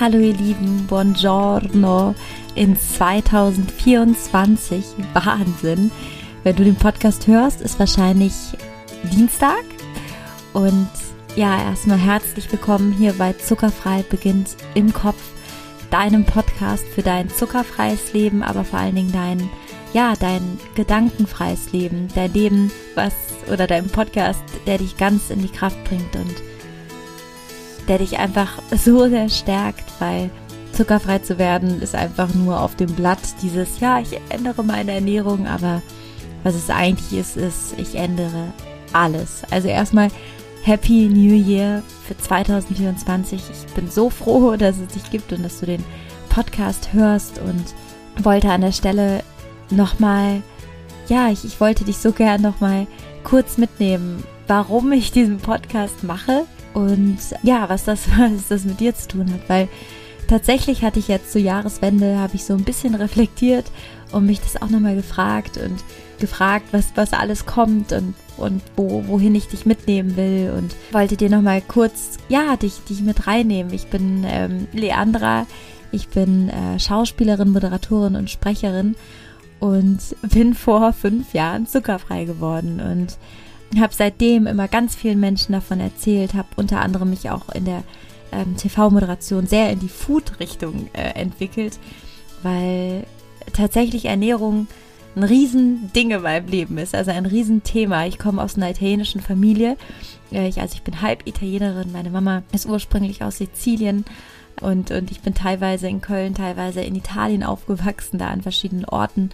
Hallo ihr Lieben, buongiorno in 2024. Wahnsinn. Wenn du den Podcast hörst, ist wahrscheinlich Dienstag. Und ja, erstmal herzlich willkommen hier bei Zuckerfrei beginnt im Kopf, deinem Podcast für dein zuckerfreies Leben, aber vor allen Dingen dein, ja, dein gedankenfreies Leben, dein Leben, was, oder dein Podcast, der dich ganz in die Kraft bringt und der dich einfach so sehr stärkt, weil zuckerfrei zu werden ist einfach nur auf dem Blatt dieses, ja, ich ändere meine Ernährung, aber was es eigentlich ist, ist, ich ändere alles. Also erstmal Happy New Year für 2024. Ich bin so froh, dass es dich gibt und dass du den Podcast hörst und wollte an der Stelle nochmal, ja, ich, ich wollte dich so gern nochmal kurz mitnehmen, warum ich diesen Podcast mache und ja, was das, was das mit dir zu tun hat, weil tatsächlich hatte ich jetzt zur Jahreswende, habe ich so ein bisschen reflektiert und mich das auch nochmal gefragt und gefragt, was, was alles kommt und, und wo, wohin ich dich mitnehmen will und wollte dir nochmal kurz, ja, dich, dich mit reinnehmen. Ich bin ähm, Leandra, ich bin äh, Schauspielerin, Moderatorin und Sprecherin und bin vor fünf Jahren zuckerfrei geworden und habe seitdem immer ganz vielen Menschen davon erzählt, habe unter anderem mich auch in der ähm, TV-Moderation sehr in die Food-Richtung äh, entwickelt, weil tatsächlich Ernährung ein Riesending in meinem Leben ist, also ein Riesenthema. Ich komme aus einer italienischen Familie. Äh, ich, also ich bin halb Italienerin. Meine Mama ist ursprünglich aus Sizilien und, und ich bin teilweise in Köln, teilweise in Italien aufgewachsen, da an verschiedenen Orten.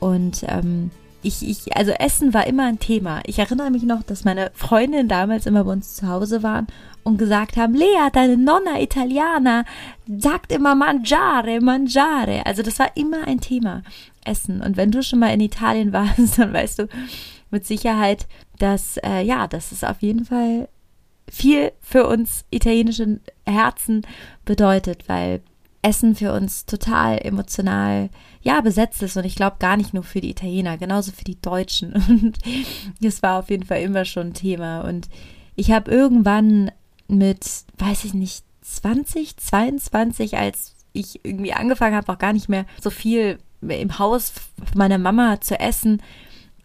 Und ähm, ich, ich, also Essen war immer ein Thema. Ich erinnere mich noch, dass meine Freundinnen damals immer bei uns zu Hause waren und gesagt haben, Lea, deine Nonna Italiana sagt immer mangiare, mangiare. Also das war immer ein Thema, Essen. Und wenn du schon mal in Italien warst, dann weißt du mit Sicherheit, dass, äh, ja, das ist auf jeden Fall viel für uns italienischen Herzen bedeutet, weil Essen für uns total emotional ja besetzt ist und ich glaube gar nicht nur für die Italiener, genauso für die Deutschen. Und das war auf jeden Fall immer schon ein Thema. Und ich habe irgendwann mit, weiß ich nicht, 20, 22, als ich irgendwie angefangen habe, auch gar nicht mehr so viel im Haus meiner Mama zu essen,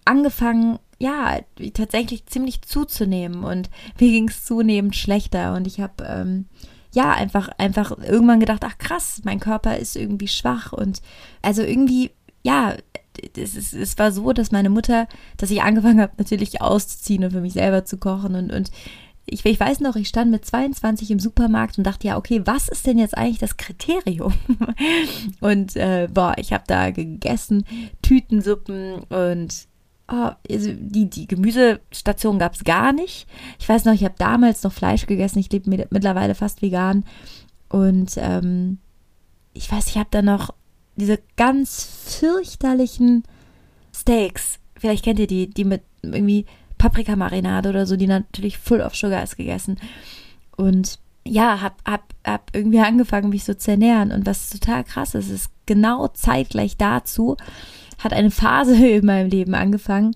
angefangen, ja, tatsächlich ziemlich zuzunehmen. Und mir ging es zunehmend schlechter. Und ich habe ähm, ja, einfach, einfach irgendwann gedacht, ach krass, mein Körper ist irgendwie schwach und also irgendwie, ja, es, es, es war so, dass meine Mutter, dass ich angefangen habe, natürlich auszuziehen und für mich selber zu kochen und, und ich, ich weiß noch, ich stand mit 22 im Supermarkt und dachte, ja, okay, was ist denn jetzt eigentlich das Kriterium? und äh, boah, ich habe da gegessen, Tütensuppen und also die, die Gemüsestation gab es gar nicht. Ich weiß noch, ich habe damals noch Fleisch gegessen. Ich lebe mittlerweile fast vegan. Und ähm, ich weiß, ich habe da noch diese ganz fürchterlichen Steaks. Vielleicht kennt ihr die, die mit irgendwie Paprikamarinade oder so, die natürlich full of sugar ist gegessen. Und ja, hab, hab, hab irgendwie angefangen, mich so zu ernähren. Und was total krass ist, ist genau zeitgleich dazu hat eine Phase in meinem Leben angefangen,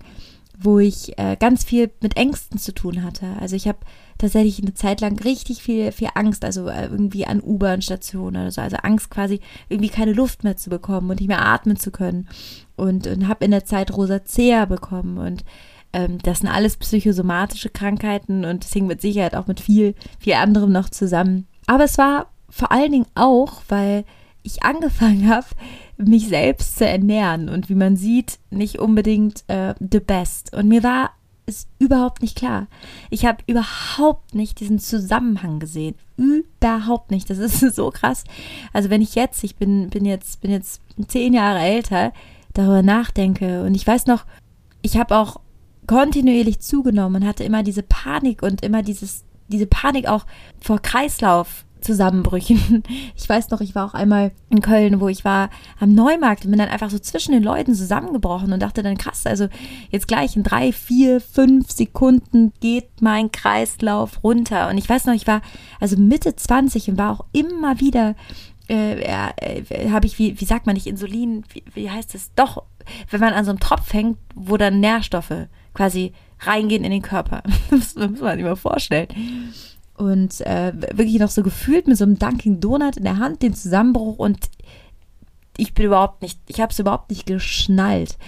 wo ich äh, ganz viel mit Ängsten zu tun hatte. Also ich habe tatsächlich eine Zeit lang richtig viel, viel Angst, also äh, irgendwie an U-Bahn-Stationen oder so. Also Angst quasi irgendwie keine Luft mehr zu bekommen und nicht mehr atmen zu können. Und, und habe in der Zeit Rosacea bekommen und ähm, das sind alles psychosomatische Krankheiten und das hing mit Sicherheit auch mit viel, viel anderem noch zusammen. Aber es war vor allen Dingen auch, weil ich angefangen habe, mich selbst zu ernähren und wie man sieht, nicht unbedingt äh, the best. Und mir war es überhaupt nicht klar. Ich habe überhaupt nicht diesen Zusammenhang gesehen. Überhaupt nicht. Das ist so krass. Also wenn ich jetzt, ich bin, bin jetzt, bin jetzt zehn Jahre älter, darüber nachdenke und ich weiß noch, ich habe auch kontinuierlich zugenommen und hatte immer diese Panik und immer dieses, diese Panik auch vor Kreislauf Zusammenbrüchen. Ich weiß noch, ich war auch einmal in Köln, wo ich war am Neumarkt und bin dann einfach so zwischen den Leuten zusammengebrochen und dachte dann, krass, also jetzt gleich in drei, vier, fünf Sekunden geht mein Kreislauf runter. Und ich weiß noch, ich war also Mitte 20 und war auch immer wieder, äh, äh, habe ich, wie, wie sagt man nicht, Insulin, wie, wie heißt es? Doch, wenn man an so einem Tropf hängt, wo dann Nährstoffe quasi reingehen in den Körper. das muss man sich mal vorstellen. Und äh, wirklich noch so gefühlt mit so einem Dunkin' Donut in der Hand, den Zusammenbruch und ich bin überhaupt nicht, ich habe es überhaupt nicht geschnallt.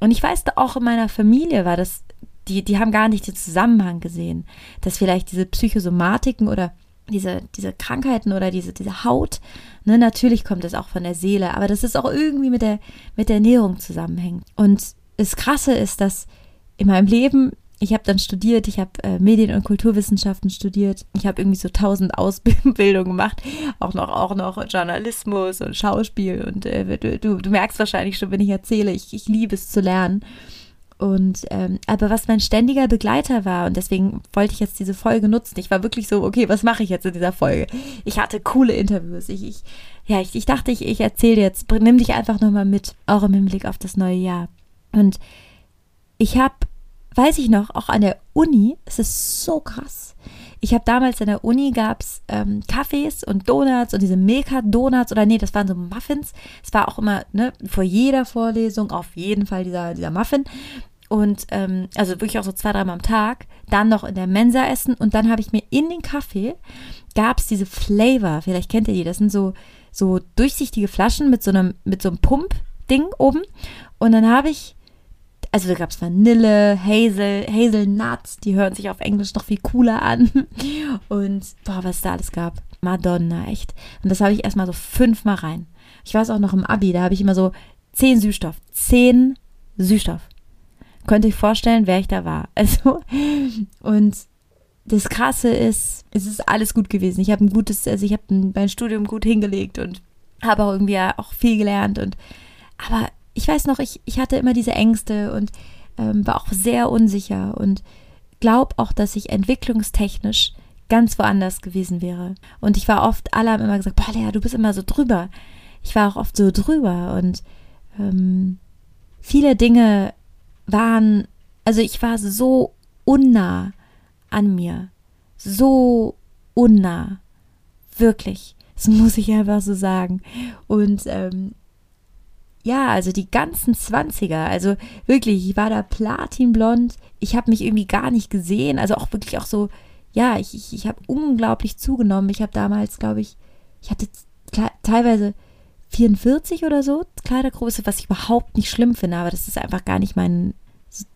Und ich weiß, auch in meiner Familie war das, die, die haben gar nicht den Zusammenhang gesehen, dass vielleicht diese Psychosomatiken oder diese, diese Krankheiten oder diese, diese Haut, ne, natürlich kommt das auch von der Seele, aber das ist auch irgendwie mit der, mit der Ernährung zusammenhängt. Und das Krasse ist, dass in meinem Leben, ich habe dann studiert, ich habe äh, Medien- und Kulturwissenschaften studiert, ich habe irgendwie so tausend Ausbildungen gemacht, auch noch, auch noch Journalismus und Schauspiel und äh, du, du merkst wahrscheinlich schon, wenn ich erzähle, ich, ich liebe es zu lernen. Und ähm, aber was mein ständiger Begleiter war, und deswegen wollte ich jetzt diese Folge nutzen. Ich war wirklich so, okay, was mache ich jetzt in dieser Folge? Ich hatte coole Interviews. Ich, ich ja, ich, ich dachte, ich, ich erzähle jetzt, nimm dich einfach nochmal mit, auch im Hinblick auf das neue Jahr. Und ich habe, weiß ich noch, auch an der Uni, es ist so krass. Ich habe damals an der Uni gab es ähm, Kaffees und Donuts und diese Milka-Donuts oder nee, das waren so Muffins. Es war auch immer, ne, vor jeder Vorlesung auf jeden Fall dieser, dieser Muffin. Und ähm, also wirklich auch so zwei, dreimal am Tag. Dann noch in der Mensa essen und dann habe ich mir in den Kaffee gab es diese Flavor. Vielleicht kennt ihr die. Das sind so, so durchsichtige Flaschen mit so einem, mit so einem Pump-Ding oben. Und dann habe ich, also da gab es Vanille, Hazel, Hazelnuts, die hören sich auf Englisch noch viel cooler an. Und boah, was da alles gab. Madonna, echt. Und das habe ich erstmal so fünfmal rein. Ich weiß auch noch im Abi, da habe ich immer so zehn Süßstoff. Zehn Süßstoff könnt ihr euch vorstellen, wer ich da war. Also, und das Krasse ist, es ist alles gut gewesen. Ich habe ein gutes, also ich habe mein Studium gut hingelegt und habe auch irgendwie auch viel gelernt. Und aber ich weiß noch, ich, ich hatte immer diese Ängste und ähm, war auch sehr unsicher und glaube auch, dass ich entwicklungstechnisch ganz woanders gewesen wäre. Und ich war oft, alle haben immer gesagt, boah, Lea, du bist immer so drüber. Ich war auch oft so drüber und ähm, viele Dinge waren, also ich war so unnah an mir. So unnah. Wirklich. Das muss ich einfach so sagen. Und ähm, ja, also die ganzen Zwanziger, also wirklich, ich war da platinblond. Ich habe mich irgendwie gar nicht gesehen. Also auch wirklich auch so, ja, ich, ich, ich habe unglaublich zugenommen. Ich habe damals, glaube ich, ich hatte teilweise 44 oder so Kleidergröße, was ich überhaupt nicht schlimm finde, aber das ist einfach gar nicht mein,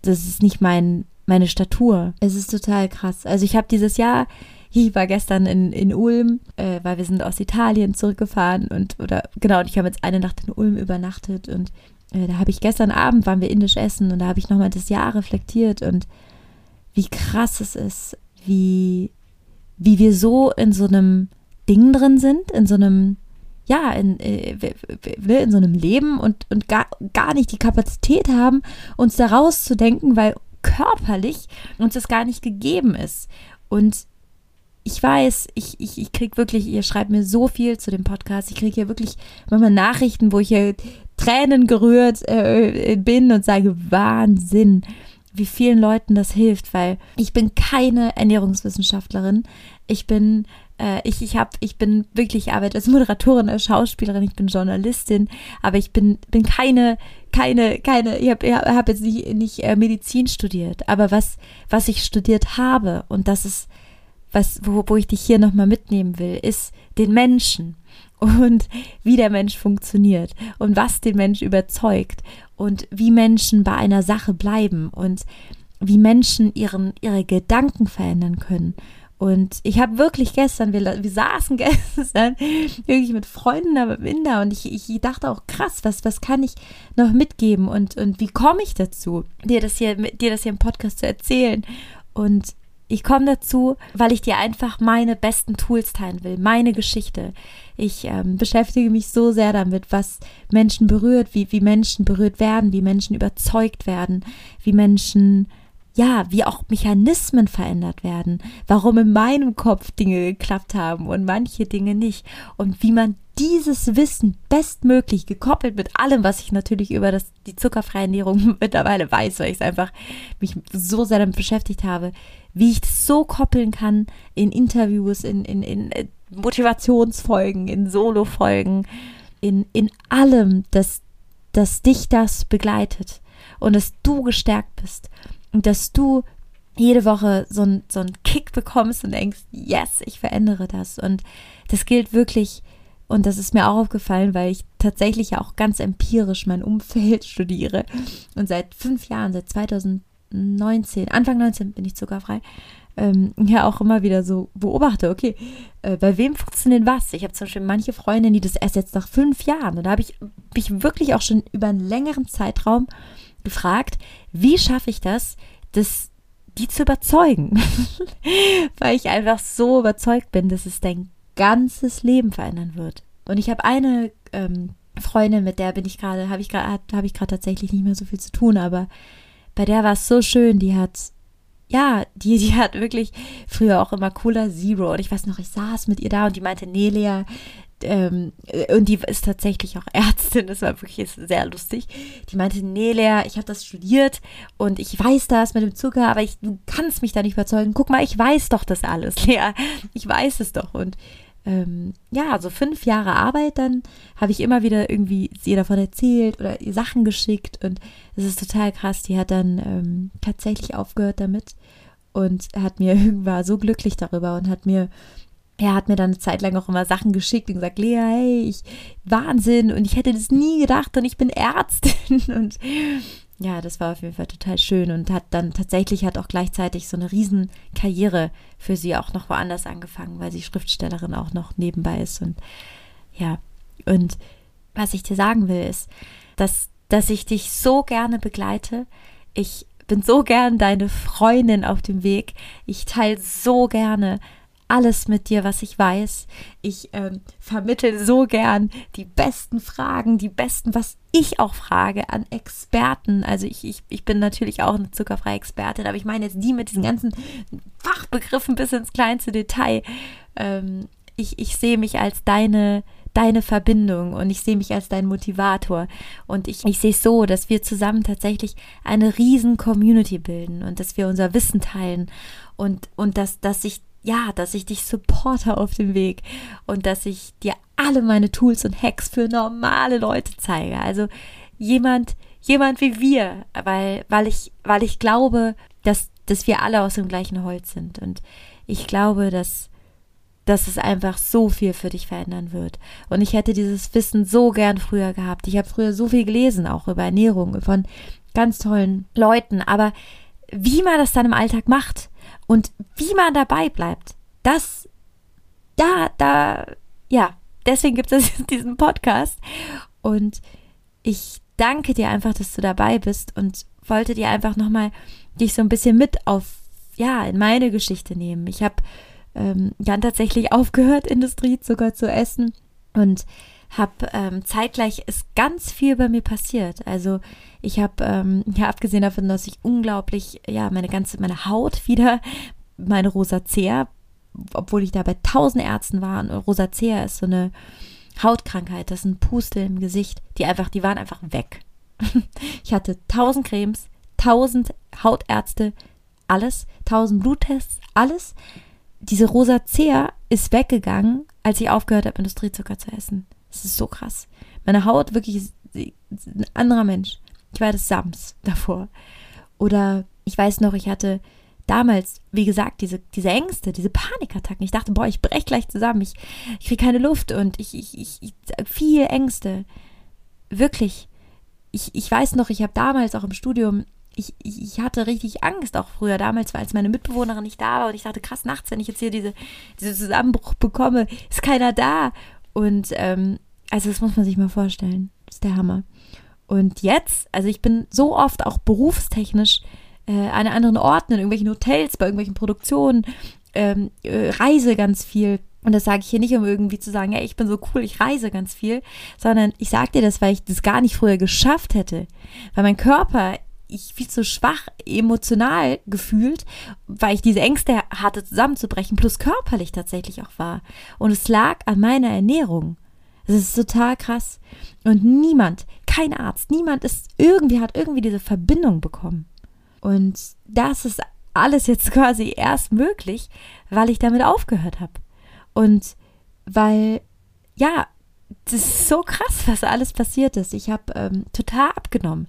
das ist nicht mein, meine Statur. Es ist total krass. Also ich habe dieses Jahr, ich war gestern in, in Ulm, äh, weil wir sind aus Italien zurückgefahren und, oder, genau, und ich habe jetzt eine Nacht in Ulm übernachtet und äh, da habe ich gestern Abend, waren wir indisch essen und da habe ich nochmal das Jahr reflektiert und wie krass es ist, wie, wie wir so in so einem Ding drin sind, in so einem ja, in, äh, in so einem Leben und, und gar, gar nicht die Kapazität haben, uns da rauszudenken, weil körperlich uns das gar nicht gegeben ist. Und ich weiß, ich, ich, ich kriege wirklich, ihr schreibt mir so viel zu dem Podcast. Ich kriege hier wirklich manchmal Nachrichten, wo ich hier Tränen gerührt äh, bin und sage, Wahnsinn, wie vielen Leuten das hilft, weil ich bin keine Ernährungswissenschaftlerin. Ich bin äh, ich, ich, hab, ich bin wirklich, ich arbeite als Moderatorin, als Schauspielerin, ich bin Journalistin, aber ich bin, bin keine, keine, keine, ich habe hab jetzt nicht, nicht äh, Medizin studiert, aber was, was ich studiert habe und das ist, was, wo, wo ich dich hier nochmal mitnehmen will, ist den Menschen und wie der Mensch funktioniert und was den Mensch überzeugt und wie Menschen bei einer Sache bleiben und wie Menschen ihren, ihre Gedanken verändern können und ich habe wirklich gestern, wir, wir saßen gestern wirklich mit Freunden am Inder und ich, ich dachte auch, krass, was, was kann ich noch mitgeben und, und wie komme ich dazu, dir das, hier, dir das hier im Podcast zu erzählen? Und ich komme dazu, weil ich dir einfach meine besten Tools teilen will, meine Geschichte. Ich ähm, beschäftige mich so sehr damit, was Menschen berührt, wie, wie Menschen berührt werden, wie Menschen überzeugt werden, wie Menschen ja, wie auch Mechanismen verändert werden, warum in meinem Kopf Dinge geklappt haben und manche Dinge nicht und wie man dieses Wissen bestmöglich gekoppelt mit allem, was ich natürlich über das, die zuckerfreie Ernährung mittlerweile weiß, weil ich es einfach mich so sehr damit beschäftigt habe, wie ich das so koppeln kann in Interviews, in, in, in äh, Motivationsfolgen, in Solo-Folgen, in, in allem, dass, dass dich das begleitet und dass du gestärkt bist und dass du jede Woche so, ein, so einen Kick bekommst und denkst, yes, ich verändere das. Und das gilt wirklich, und das ist mir auch aufgefallen, weil ich tatsächlich ja auch ganz empirisch mein Umfeld studiere. Und seit fünf Jahren, seit 2019, Anfang 19 bin ich zuckerfrei, ähm, ja auch immer wieder so beobachte, okay, äh, bei wem funktioniert was? Ich habe zum Beispiel manche Freundinnen, die das erst jetzt nach fünf Jahren, und da habe ich mich wirklich auch schon über einen längeren Zeitraum gefragt, wie schaffe ich das, das die zu überzeugen, weil ich einfach so überzeugt bin, dass es dein ganzes Leben verändern wird. Und ich habe eine ähm, Freundin, mit der bin ich gerade, habe ich gerade, habe ich tatsächlich nicht mehr so viel zu tun, aber bei der war es so schön, die hat ja, die, die hat wirklich früher auch immer Cola Zero. Und ich weiß noch, ich saß mit ihr da und die meinte, nee, Lea, ähm, und die ist tatsächlich auch Ärztin, das war wirklich sehr lustig. Die meinte, nee, Lea, ich habe das studiert und ich weiß das mit dem Zucker, aber ich, du kannst mich da nicht überzeugen. Guck mal, ich weiß doch das alles, Lea. Ich weiß es doch. Und ähm, ja, so fünf Jahre Arbeit, dann habe ich immer wieder irgendwie ihr davon erzählt oder ihr Sachen geschickt und es ist total krass. Die hat dann ähm, tatsächlich aufgehört damit und hat mir war so glücklich darüber und hat mir er hat mir dann eine Zeit lang auch immer Sachen geschickt und gesagt, Lea, hey, ich, Wahnsinn und ich hätte das nie gedacht und ich bin Ärztin und ja, das war auf jeden Fall total schön und hat dann tatsächlich hat auch gleichzeitig so eine riesen Karriere für sie auch noch woanders angefangen, weil sie Schriftstellerin auch noch nebenbei ist und ja, und was ich dir sagen will ist, dass, dass ich dich so gerne begleite. Ich bin so gern deine Freundin auf dem Weg. Ich teile so gerne alles mit dir, was ich weiß. Ich ähm, vermittel so gern die besten Fragen, die besten, was ich auch frage an Experten. Also ich, ich, ich bin natürlich auch eine zuckerfreie Expertin, aber ich meine jetzt die mit diesen ganzen Fachbegriffen bis ins kleinste Detail. Ähm, ich, ich sehe mich als deine deine Verbindung und ich sehe mich als dein Motivator. Und ich, ich sehe es so, dass wir zusammen tatsächlich eine riesen Community bilden und dass wir unser Wissen teilen und, und dass, dass ich ja, dass ich dich supporte auf dem Weg und dass ich dir alle meine Tools und Hacks für normale Leute zeige. Also jemand, jemand wie wir, weil, weil ich, weil ich glaube, dass, dass wir alle aus dem gleichen Holz sind und ich glaube, dass dass es einfach so viel für dich verändern wird. Und ich hätte dieses Wissen so gern früher gehabt. Ich habe früher so viel gelesen, auch über Ernährung, von ganz tollen Leuten. Aber wie man das dann im Alltag macht und wie man dabei bleibt, das, da, da, ja, deswegen gibt es diesen Podcast. Und ich danke dir einfach, dass du dabei bist und wollte dir einfach nochmal dich so ein bisschen mit auf, ja, in meine Geschichte nehmen. Ich habe ähm, dann tatsächlich aufgehört, Industriezucker zu essen und habe ähm, zeitgleich ist ganz viel bei mir passiert. Also ich habe ähm, ja abgesehen davon, dass ich unglaublich ja meine ganze meine Haut wieder meine Rosacea, obwohl ich da bei tausend Ärzten war. Und Rosacea ist so eine Hautkrankheit, das sind Pustel im Gesicht, die einfach, die waren einfach weg. ich hatte tausend Cremes, tausend Hautärzte, alles, tausend Bluttests, alles diese Rosacea ist weggegangen, als ich aufgehört habe, Industriezucker zu essen. Das ist so krass. Meine Haut wirklich ein anderer Mensch. Ich war das Sams davor. Oder ich weiß noch, ich hatte damals, wie gesagt, diese, diese Ängste, diese Panikattacken. Ich dachte, boah, ich brech gleich zusammen. Ich, ich kriege keine Luft und ich, ich, ich, ich viel Ängste. Wirklich. Ich, ich weiß noch, ich habe damals auch im Studium ich, ich hatte richtig Angst, auch früher damals, als meine Mitbewohnerin nicht da war und ich dachte, krass, nachts, wenn ich jetzt hier diese, diese Zusammenbruch bekomme, ist keiner da. Und ähm, also das muss man sich mal vorstellen. Das ist der Hammer. Und jetzt, also ich bin so oft auch berufstechnisch äh, an anderen Orten, in irgendwelchen Hotels, bei irgendwelchen Produktionen, ähm, äh, reise ganz viel. Und das sage ich hier nicht, um irgendwie zu sagen, ja, ich bin so cool, ich reise ganz viel, sondern ich sage dir das, weil ich das gar nicht früher geschafft hätte. Weil mein Körper ich viel zu schwach emotional gefühlt, weil ich diese Ängste hatte zusammenzubrechen, plus körperlich tatsächlich auch war. Und es lag an meiner Ernährung. Das ist total krass. Und niemand, kein Arzt, niemand ist irgendwie, hat irgendwie diese Verbindung bekommen. Und das ist alles jetzt quasi erst möglich, weil ich damit aufgehört habe. Und weil, ja, das ist so krass, was alles passiert ist. Ich habe ähm, total abgenommen.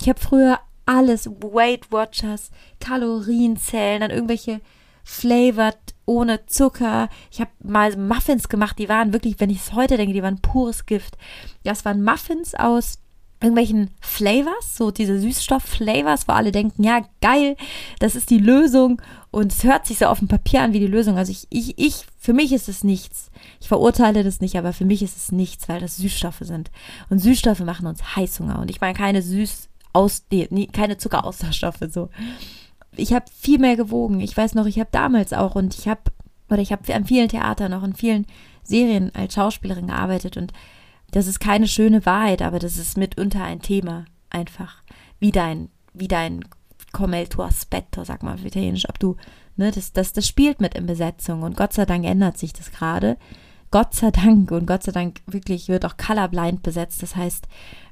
Ich habe früher alles Weight Watchers, Kalorienzählen, dann irgendwelche flavored ohne Zucker. Ich habe mal Muffins gemacht, die waren wirklich, wenn ich es heute denke, die waren pures Gift. Das waren Muffins aus irgendwelchen Flavors, so diese Süßstoff-Flavors, wo alle denken, ja, geil, das ist die Lösung und es hört sich so auf dem Papier an wie die Lösung. Also ich, ich, ich, für mich ist es nichts. Ich verurteile das nicht, aber für mich ist es nichts, weil das Süßstoffe sind. Und Süßstoffe machen uns Heißhunger. Und ich meine keine Süß aus, nee, keine Zuckeraustauschstoffe, so. Ich habe viel mehr gewogen. Ich weiß noch, ich habe damals auch und ich habe, oder ich habe an vielen Theatern, auch in vielen Serien als Schauspielerin gearbeitet und das ist keine schöne Wahrheit, aber das ist mitunter ein Thema einfach. Wie dein, wie dein tuo aspetto, sag mal auf Italienisch, ob du, ne, das, das, das spielt mit in Besetzung und Gott sei Dank ändert sich das gerade. Gott sei Dank und Gott sei Dank wirklich wird auch colorblind besetzt. Das heißt,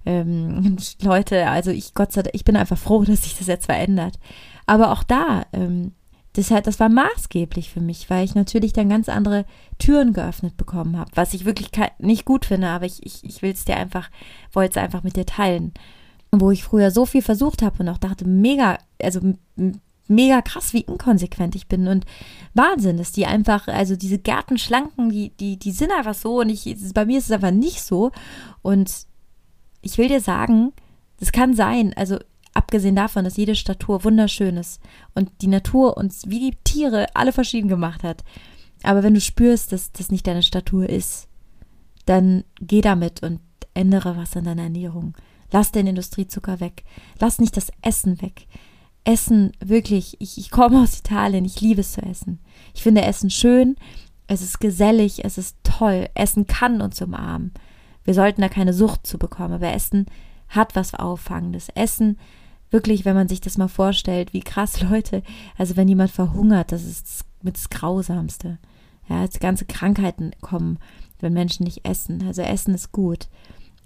ähm, Leute, also ich Gott sei Dank, ich bin einfach froh, dass sich das jetzt verändert. Aber auch da, ähm, das, halt, das war maßgeblich für mich, weil ich natürlich dann ganz andere Türen geöffnet bekommen habe, was ich wirklich nicht gut finde, aber ich, ich, ich will es dir einfach, wollte es einfach mit dir teilen. Wo ich früher so viel versucht habe und auch dachte, mega, also mega krass, wie inkonsequent ich bin und Wahnsinn, dass die einfach, also diese Gärtenschlanken, die, die, die sind einfach so und ich, bei mir ist es einfach nicht so und ich will dir sagen, das kann sein, also Abgesehen davon, dass jede Statur wunderschön ist und die Natur uns wie die Tiere alle verschieden gemacht hat. Aber wenn du spürst, dass das nicht deine Statur ist, dann geh damit und ändere was an deiner Ernährung. Lass den Industriezucker weg. Lass nicht das Essen weg. Essen, wirklich, ich, ich komme aus Italien, ich liebe es zu essen. Ich finde Essen schön, es ist gesellig, es ist toll. Essen kann uns umarmen. Wir sollten da keine Sucht zu bekommen, aber Essen hat was Auffangendes. Essen wirklich, wenn man sich das mal vorstellt, wie krass Leute, also wenn jemand verhungert, das ist mit das Grausamste. Ja, als ganze Krankheiten kommen, wenn Menschen nicht essen. Also Essen ist gut.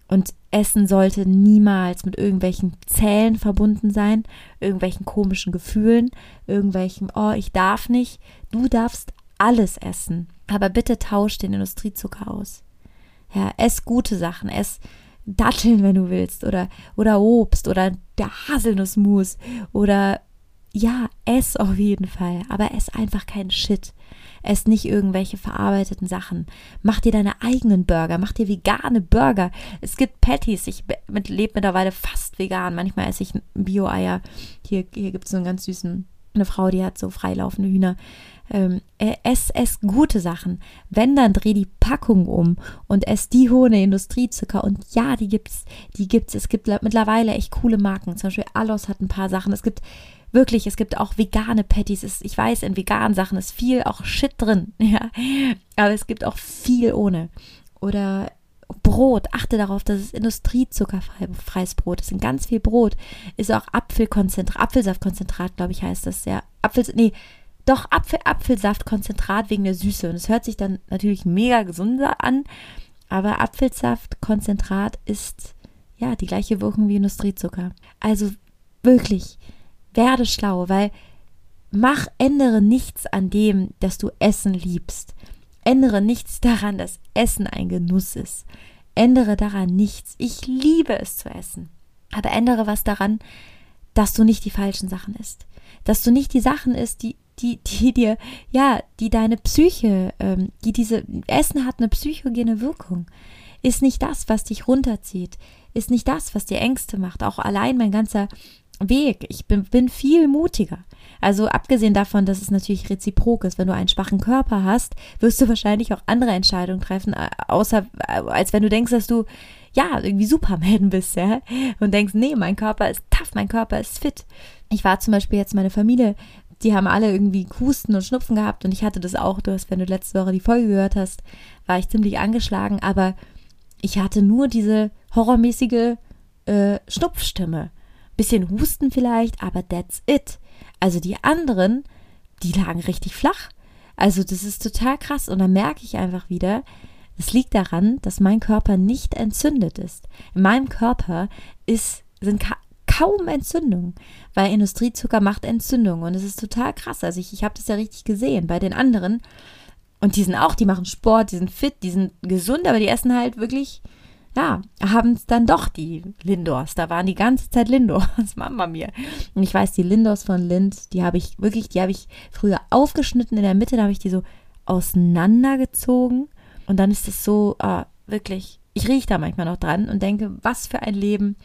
Und Essen sollte niemals mit irgendwelchen Zählen verbunden sein, irgendwelchen komischen Gefühlen, irgendwelchen, oh, ich darf nicht. Du darfst alles essen. Aber bitte tausch den Industriezucker aus. Ja, ess gute Sachen, ess Datteln, wenn du willst, oder, oder Obst oder der Haselnussmus oder ja, ess auf jeden Fall, aber ess einfach keinen Shit. Ess nicht irgendwelche verarbeiteten Sachen. Mach dir deine eigenen Burger, mach dir vegane Burger. Es gibt Patties, ich lebe mittlerweile fast vegan. Manchmal esse ich Bio-Eier. Hier, hier gibt es so einen ganz süßen, eine Frau, die hat so freilaufende Hühner ähm, äh, ess, ess gute Sachen. Wenn, dann dreh die Packung um und ess die hohe Industriezucker. Und ja, die gibt's, die gibt's. Es gibt mittlerweile echt coole Marken. Zum Beispiel Alos hat ein paar Sachen. Es gibt wirklich, es gibt auch vegane Patties. Es, ich weiß, in veganen Sachen ist viel auch Shit drin, ja. Aber es gibt auch viel ohne. Oder Brot, achte darauf, dass es industriezuckerfreies Brot ist. In ganz viel Brot ist auch Apfelkonzentrat, Apfelsaftkonzentrat, glaube ich, heißt das, ja. Apfel, nee, doch Apfel, Apfelsaftkonzentrat wegen der Süße. Und es hört sich dann natürlich mega gesunder an, aber Apfelsaftkonzentrat ist ja die gleiche Wirkung wie Industriezucker. Also wirklich, werde schlau, weil mach, ändere nichts an dem, dass du Essen liebst. Ändere nichts daran, dass Essen ein Genuss ist. Ändere daran nichts. Ich liebe es zu essen. Aber ändere was daran, dass du nicht die falschen Sachen isst. Dass du nicht die Sachen isst, die die, die dir, ja, die deine Psyche, ähm, die diese, Essen hat eine psychogene Wirkung, ist nicht das, was dich runterzieht, ist nicht das, was dir Ängste macht. Auch allein mein ganzer Weg. Ich bin, bin viel mutiger. Also abgesehen davon, dass es natürlich reziprok ist, wenn du einen schwachen Körper hast, wirst du wahrscheinlich auch andere Entscheidungen treffen, äh, außer äh, als wenn du denkst, dass du ja irgendwie Superman bist, ja, und denkst, nee, mein Körper ist tough, mein Körper ist fit. Ich war zum Beispiel jetzt meine Familie die haben alle irgendwie Husten und Schnupfen gehabt und ich hatte das auch. Du hast, wenn du letzte Woche die Folge gehört hast, war ich ziemlich angeschlagen, aber ich hatte nur diese horrormäßige äh, Schnupfstimme. Bisschen Husten vielleicht, aber that's it. Also die anderen, die lagen richtig flach. Also das ist total krass und dann merke ich einfach wieder, es liegt daran, dass mein Körper nicht entzündet ist. In meinem Körper ist, sind kaum Entzündung, weil Industriezucker macht Entzündung und es ist total krass. Also ich, ich habe das ja richtig gesehen bei den anderen und die sind auch, die machen Sport, die sind fit, die sind gesund, aber die essen halt wirklich ja, haben es dann doch die Lindors. Da waren die ganze Zeit Lindors, Mama mir. Und ich weiß, die Lindors von Lind, die habe ich wirklich, die habe ich früher aufgeschnitten in der Mitte, da habe ich die so auseinandergezogen. Und dann ist es so, ah, wirklich, ich rieche da manchmal noch dran und denke, was für ein Leben.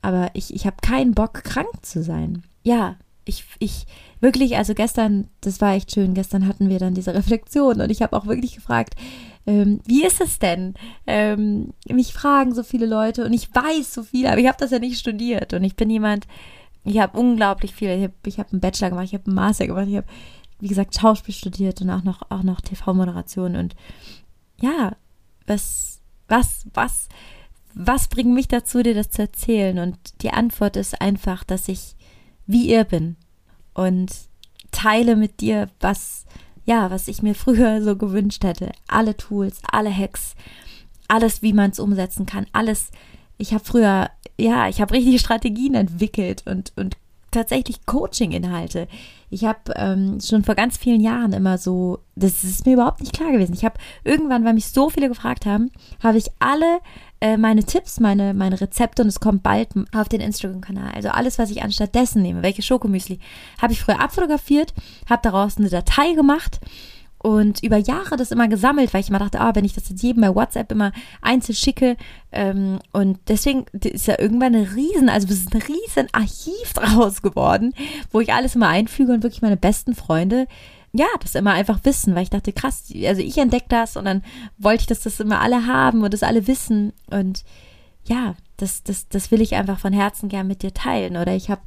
Aber ich, ich habe keinen Bock, krank zu sein. Ja, ich, ich wirklich, also gestern, das war echt schön, gestern hatten wir dann diese Reflexion und ich habe auch wirklich gefragt, ähm, wie ist es denn? Ähm, mich fragen so viele Leute und ich weiß so viel, aber ich habe das ja nicht studiert und ich bin jemand, ich habe unglaublich viel, ich habe hab einen Bachelor gemacht, ich habe einen Master gemacht, ich habe, wie gesagt, Schauspiel studiert und auch noch, auch noch TV-Moderation und ja, was, was, was, was bringt mich dazu, dir das zu erzählen? Und die Antwort ist einfach, dass ich wie ihr bin und teile mit dir, was, ja, was ich mir früher so gewünscht hätte. Alle Tools, alle Hacks, alles, wie man es umsetzen kann, alles. Ich habe früher, ja, ich habe richtig Strategien entwickelt und, und tatsächlich Coaching-Inhalte. Ich habe ähm, schon vor ganz vielen Jahren immer so, das ist mir überhaupt nicht klar gewesen. Ich habe irgendwann, weil mich so viele gefragt haben, habe ich alle äh, meine Tipps, meine, meine Rezepte und es kommt bald auf den Instagram-Kanal. Also alles, was ich anstattdessen nehme, welche Schokomüsli, habe ich früher abfotografiert, habe daraus eine Datei gemacht und über Jahre das immer gesammelt, weil ich immer dachte, ah, wenn ich das jetzt jedem bei WhatsApp immer einzeln schicke ähm, und deswegen ist ja irgendwann eine riesen, also ist ein riesen Archiv draus geworden, wo ich alles immer einfüge und wirklich meine besten Freunde ja, das immer einfach wissen, weil ich dachte, krass, also ich entdecke das und dann wollte ich, dass das immer alle haben und das alle wissen und ja, das, das, das will ich einfach von Herzen gern mit dir teilen oder ich habe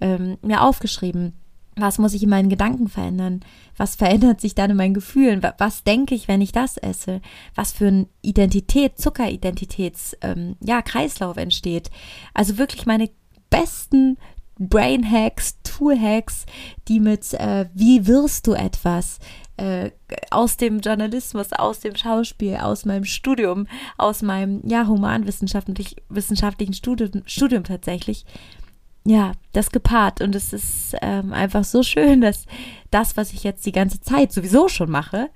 ähm, mir aufgeschrieben, was muss ich in meinen Gedanken verändern? Was verändert sich dann in meinen Gefühlen? Was denke ich, wenn ich das esse? Was für ein Identität, Zuckeridentitäts, ähm, ja, Kreislauf entsteht? Also wirklich meine besten Brain Hacks, Tool Hacks, die mit äh, wie wirst du etwas äh, aus dem Journalismus, aus dem Schauspiel, aus meinem Studium, aus meinem ja humanwissenschaftlich wissenschaftlichen Studium, Studium tatsächlich ja, das gepaart. Und es ist ähm, einfach so schön, dass das, was ich jetzt die ganze Zeit sowieso schon mache,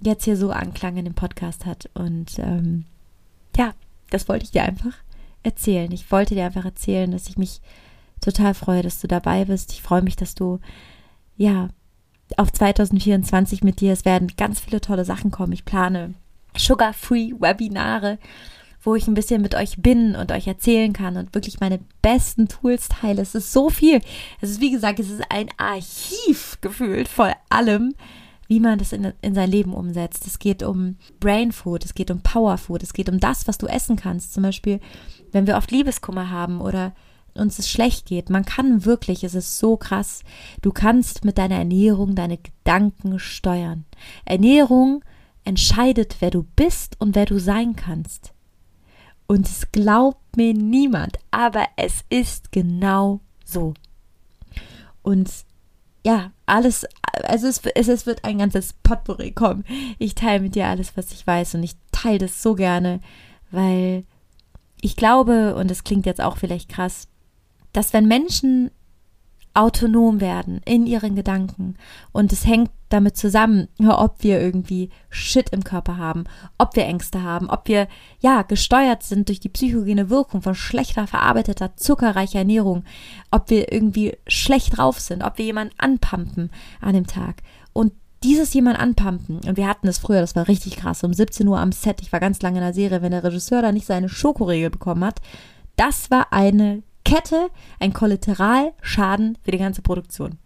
jetzt hier so Anklang in dem Podcast hat. Und ähm, ja, das wollte ich dir einfach erzählen. Ich wollte dir einfach erzählen, dass ich mich total freue, dass du dabei bist. Ich freue mich, dass du, ja, auf 2024 mit dir, es werden ganz viele tolle Sachen kommen. Ich plane Sugar-Free Webinare wo ich ein bisschen mit euch bin und euch erzählen kann und wirklich meine besten Tools teile. Es ist so viel. Es ist, wie gesagt, es ist ein Archiv gefühlt voll allem, wie man das in, in sein Leben umsetzt. Es geht um Brain Food, es geht um Power Food, es geht um das, was du essen kannst. Zum Beispiel, wenn wir oft Liebeskummer haben oder uns es schlecht geht. Man kann wirklich, es ist so krass, du kannst mit deiner Ernährung deine Gedanken steuern. Ernährung entscheidet, wer du bist und wer du sein kannst. Und es glaubt mir niemand, aber es ist genau so. Und ja, alles, also es, es, es wird ein ganzes Potpourri kommen. Ich teile mit dir alles, was ich weiß und ich teile das so gerne, weil ich glaube, und es klingt jetzt auch vielleicht krass, dass wenn Menschen autonom werden in ihren Gedanken. Und es hängt damit zusammen, ob wir irgendwie Shit im Körper haben, ob wir Ängste haben, ob wir ja gesteuert sind durch die psychogene Wirkung von schlechter verarbeiteter, zuckerreicher Ernährung, ob wir irgendwie schlecht drauf sind, ob wir jemanden anpumpen an dem Tag. Und dieses jemand anpumpen, und wir hatten das früher, das war richtig krass, um 17 Uhr am Set, ich war ganz lange in der Serie, wenn der Regisseur da nicht seine Schokoregel bekommen hat, das war eine Kette ein Kollateralschaden für die ganze Produktion.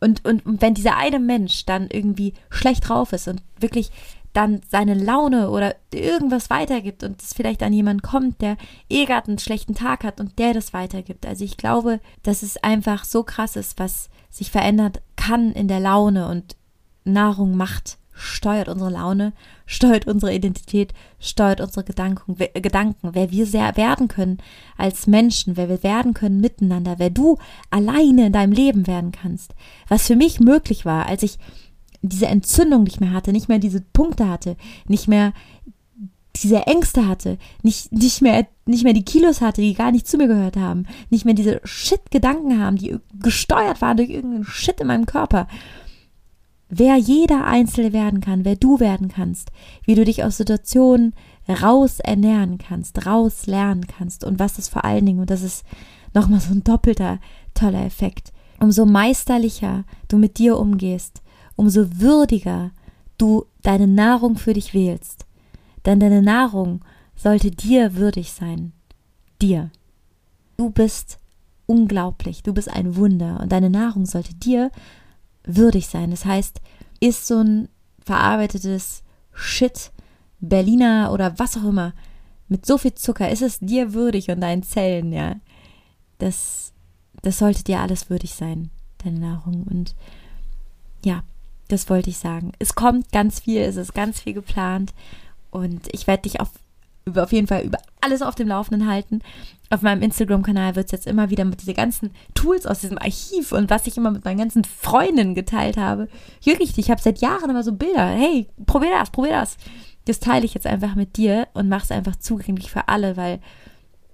Und, und, und wenn dieser eine Mensch dann irgendwie schlecht drauf ist und wirklich dann seine Laune oder irgendwas weitergibt und es vielleicht an jemanden kommt, der eh gerade einen schlechten Tag hat und der das weitergibt. Also ich glaube, dass es einfach so krass ist, was sich verändert kann in der Laune und Nahrung macht steuert unsere Laune, steuert unsere Identität, steuert unsere Gedanken, Gedanken, wer wir sehr werden können als Menschen, wer wir werden können miteinander, wer du alleine in deinem Leben werden kannst. Was für mich möglich war, als ich diese Entzündung nicht mehr hatte, nicht mehr diese Punkte hatte, nicht mehr diese Ängste hatte, nicht, nicht, mehr, nicht mehr die Kilos hatte, die gar nicht zu mir gehört haben, nicht mehr diese Shit-Gedanken haben, die gesteuert waren durch irgendeinen Shit in meinem Körper wer jeder Einzelne werden kann, wer du werden kannst, wie du dich aus Situationen raus ernähren kannst, raus lernen kannst und was ist vor allen Dingen, und das ist nochmal so ein doppelter toller Effekt, umso meisterlicher du mit dir umgehst, umso würdiger du deine Nahrung für dich wählst. Denn deine Nahrung sollte dir würdig sein. Dir. Du bist unglaublich, du bist ein Wunder und deine Nahrung sollte dir würdig sein. Das heißt, ist so ein verarbeitetes Shit, Berliner oder was auch immer, mit so viel Zucker, ist es dir würdig und deinen Zellen, ja. Das, das sollte dir alles würdig sein, deine Nahrung. Und ja, das wollte ich sagen. Es kommt ganz viel, es ist ganz viel geplant und ich werde dich auf, auf jeden Fall über alles auf dem Laufenden halten. Auf meinem Instagram-Kanal wird es jetzt immer wieder mit diesen ganzen Tools aus diesem Archiv und was ich immer mit meinen ganzen Freundinnen geteilt habe. Wirklich, ich habe seit Jahren immer so Bilder. Hey, probier das, probier das. Das teile ich jetzt einfach mit dir und mache es einfach zugänglich für alle, weil,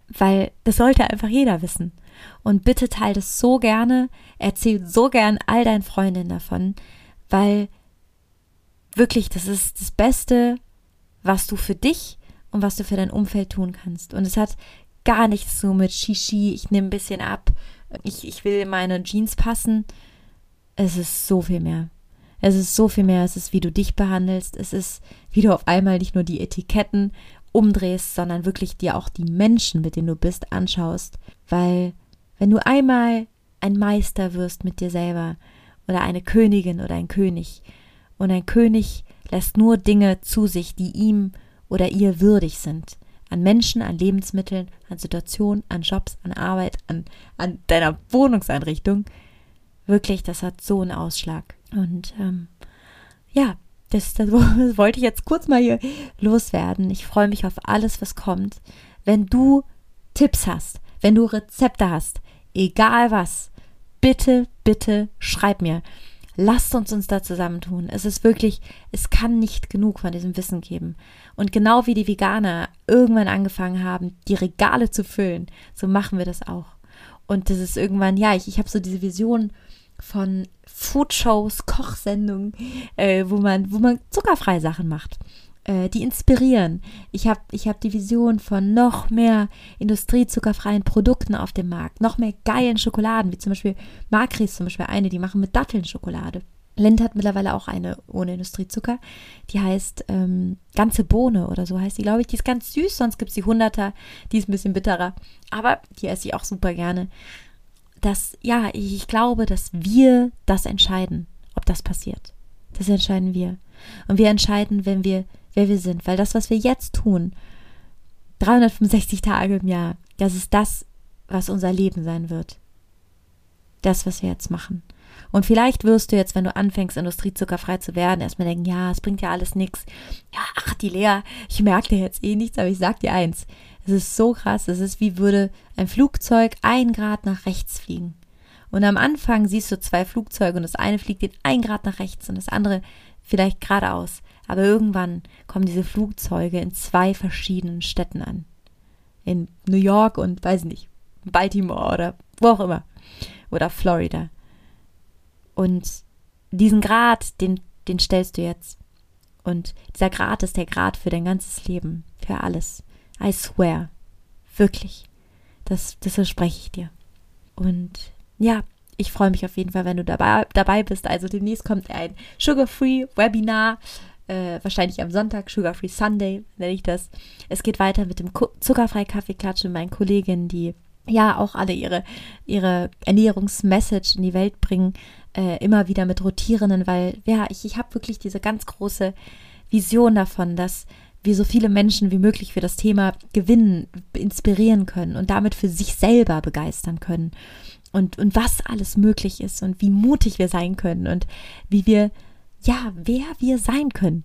weil das sollte einfach jeder wissen. Und bitte teile das so gerne, erzähl so gern all deinen Freundinnen davon, weil wirklich, das ist das Beste, was du für dich und was du für dein Umfeld tun kannst. Und es hat gar nichts so mit Shishi, ich nehme ein bisschen ab, ich, ich will meine Jeans passen. Es ist so viel mehr. Es ist so viel mehr. Es ist, wie du dich behandelst. Es ist, wie du auf einmal nicht nur die Etiketten umdrehst, sondern wirklich dir auch die Menschen, mit denen du bist, anschaust. Weil, wenn du einmal ein Meister wirst mit dir selber oder eine Königin oder ein König und ein König lässt nur Dinge zu sich, die ihm oder ihr würdig sind. An Menschen, an Lebensmitteln, an Situationen, an Jobs, an Arbeit, an, an deiner Wohnungseinrichtung. Wirklich, das hat so einen Ausschlag. Und ähm, ja, das, das, wollte ich jetzt kurz mal hier loswerden. Ich freue mich auf alles, was kommt. Wenn du Tipps hast, wenn du Rezepte hast, egal was, bitte, bitte schreib mir. Lasst uns uns da zusammentun. Es ist wirklich, es kann nicht genug von diesem Wissen geben. Und genau wie die Veganer irgendwann angefangen haben, die Regale zu füllen, so machen wir das auch. Und das ist irgendwann, ja, ich, ich habe so diese Vision von Foodshows, Kochsendungen, äh, wo man, wo man zuckerfreie Sachen macht äh, die inspirieren. Ich habe ich hab die Vision von noch mehr industriezuckerfreien Produkten auf dem Markt, noch mehr geilen Schokoladen, wie zum Beispiel Makris zum Beispiel eine, die machen mit Datteln Schokolade. Lind hat mittlerweile auch eine ohne Industriezucker. Die heißt ähm, ganze Bohne oder so heißt die, glaube ich. Die ist ganz süß, sonst gibt es die Hunderter, die ist ein bisschen bitterer. Aber die esse ich auch super gerne. Das, ja, ich glaube, dass wir das entscheiden, ob das passiert. Das entscheiden wir. Und wir entscheiden, wenn wir wer wir sind. Weil das, was wir jetzt tun, 365 Tage im Jahr, das ist das, was unser Leben sein wird. Das, was wir jetzt machen. Und vielleicht wirst du jetzt, wenn du anfängst, industriezuckerfrei zu werden, erstmal denken, ja, es bringt ja alles nichts. Ja, ach, die Lea, ich merke dir jetzt eh nichts, aber ich sag dir eins. Es ist so krass, es ist wie würde ein Flugzeug ein Grad nach rechts fliegen. Und am Anfang siehst du zwei Flugzeuge und das eine fliegt den ein Grad nach rechts und das andere vielleicht geradeaus. Aber irgendwann kommen diese Flugzeuge in zwei verschiedenen Städten an. In New York und weiß nicht, Baltimore oder wo auch immer. Oder Florida. Und diesen Grad, den, den stellst du jetzt. Und dieser Grad ist der Grad für dein ganzes Leben, für alles. I swear. Wirklich. Das, das verspreche ich dir. Und ja, ich freue mich auf jeden Fall, wenn du dabei, dabei bist. Also demnächst kommt ein Sugar-Free Webinar äh, wahrscheinlich am Sonntag, Sugar Free Sunday nenne ich das. Es geht weiter mit dem zuckerfrei Kaffeeklatsch mit meinen Kolleginnen, die ja auch alle ihre, ihre Ernährungsmessage in die Welt bringen, äh, immer wieder mit rotierenden, weil ja, ich, ich habe wirklich diese ganz große Vision davon, dass wir so viele Menschen wie möglich für das Thema gewinnen, inspirieren können und damit für sich selber begeistern können. Und, und was alles möglich ist und wie mutig wir sein können und wie wir ja, wer wir sein können.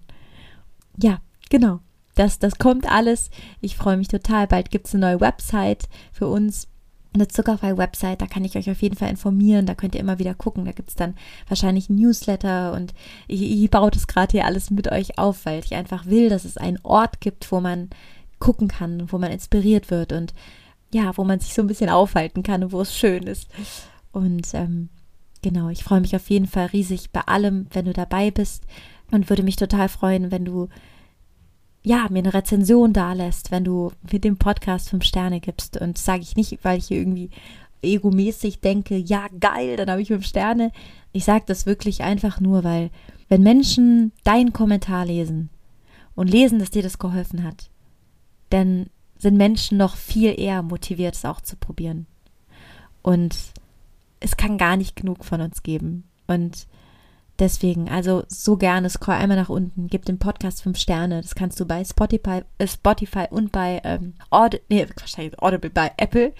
Ja, genau. Das, das kommt alles. Ich freue mich total. Bald gibt es eine neue Website für uns. Eine zuckerfreie Website, da kann ich euch auf jeden Fall informieren. Da könnt ihr immer wieder gucken. Da gibt es dann wahrscheinlich ein Newsletter und ich, ich baue das gerade hier alles mit euch auf, weil ich einfach will, dass es einen Ort gibt, wo man gucken kann, wo man inspiriert wird und ja, wo man sich so ein bisschen aufhalten kann und wo es schön ist. Und ähm, genau, ich freue mich auf jeden Fall riesig bei allem, wenn du dabei bist und würde mich total freuen, wenn du ja, mir eine Rezension da lässt, wenn du mir dem Podcast fünf Sterne gibst. Und das sage ich nicht, weil ich hier irgendwie egomäßig denke, ja, geil, dann habe ich fünf Sterne. Ich sage das wirklich einfach nur, weil wenn Menschen deinen Kommentar lesen und lesen, dass dir das geholfen hat, dann sind Menschen noch viel eher motiviert, es auch zu probieren. Und es kann gar nicht genug von uns geben. Und deswegen, also so gerne, scroll einmal nach unten, gib dem Podcast fünf Sterne. Das kannst du bei Spotify, äh, Spotify und bei ähm, Aud nee, Audible, bei Apple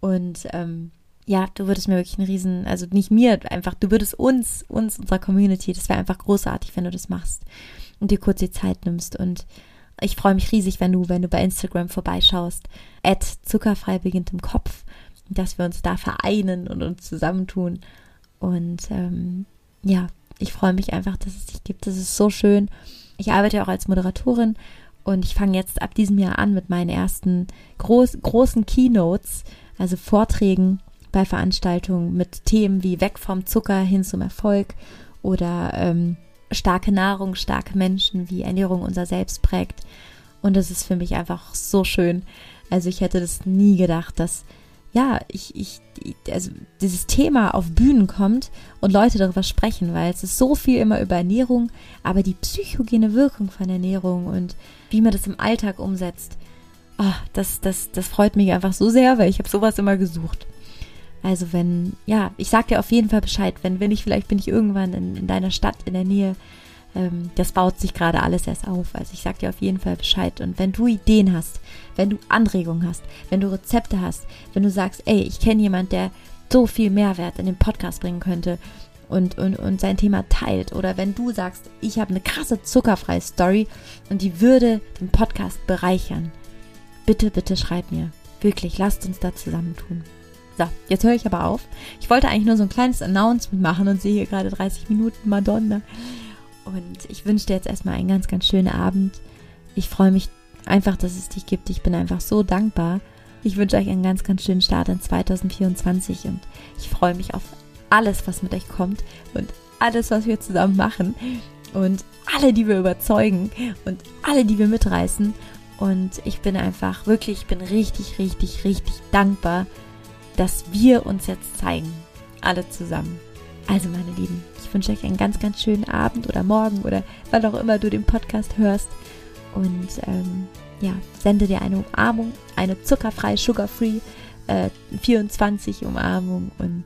und ähm, ja, du würdest mir wirklich einen riesen, also nicht mir, einfach, du würdest uns, uns, unserer Community, das wäre einfach großartig, wenn du das machst und dir kurz die Zeit nimmst. Und ich freue mich riesig, wenn du, wenn du bei Instagram vorbeischaust. At zuckerfrei beginnt im Kopf, dass wir uns da vereinen und uns zusammentun. Und ähm, ja, ich freue mich einfach, dass es dich gibt. Das ist so schön. Ich arbeite auch als Moderatorin und ich fange jetzt ab diesem Jahr an mit meinen ersten groß, großen Keynotes also Vorträgen bei Veranstaltungen mit Themen wie weg vom Zucker hin zum Erfolg oder ähm, starke Nahrung, starke Menschen, wie Ernährung unser Selbst prägt. Und das ist für mich einfach so schön. Also ich hätte das nie gedacht, dass ja, ich, ich, also dieses Thema auf Bühnen kommt und Leute darüber sprechen, weil es ist so viel immer über Ernährung, aber die psychogene Wirkung von Ernährung und wie man das im Alltag umsetzt, oh, das, das, das freut mich einfach so sehr, weil ich habe sowas immer gesucht. Also wenn, ja, ich sag dir auf jeden Fall Bescheid, wenn, wenn ich, vielleicht bin ich irgendwann in, in deiner Stadt in der Nähe, ähm, das baut sich gerade alles erst auf. Also ich sag dir auf jeden Fall Bescheid. Und wenn du Ideen hast, wenn du Anregungen hast, wenn du Rezepte hast, wenn du sagst, ey, ich kenne jemand, der so viel Mehrwert in den Podcast bringen könnte und, und, und sein Thema teilt. Oder wenn du sagst, ich habe eine krasse zuckerfreie Story und die würde den Podcast bereichern bitte, bitte schreib mir. Wirklich, lasst uns da zusammentun. So, jetzt höre ich aber auf. Ich wollte eigentlich nur so ein kleines Announcement machen und sehe hier gerade 30 Minuten Madonna. Und ich wünsche dir jetzt erstmal einen ganz, ganz schönen Abend. Ich freue mich einfach, dass es dich gibt. Ich bin einfach so dankbar. Ich wünsche euch einen ganz, ganz schönen Start in 2024 und ich freue mich auf alles, was mit euch kommt und alles, was wir zusammen machen und alle, die wir überzeugen und alle, die wir mitreißen und ich bin einfach wirklich, ich bin richtig, richtig, richtig dankbar, dass wir uns jetzt zeigen. Alle zusammen. Also meine Lieben, ich wünsche euch einen ganz, ganz schönen Abend oder Morgen oder wann auch immer du den Podcast hörst. Und ähm, ja, sende dir eine Umarmung, eine zuckerfrei, sugar-free äh, 24 Umarmung. Und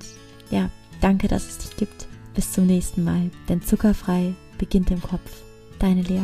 ja, danke, dass es dich gibt. Bis zum nächsten Mal, denn zuckerfrei beginnt im Kopf. Deine Lea.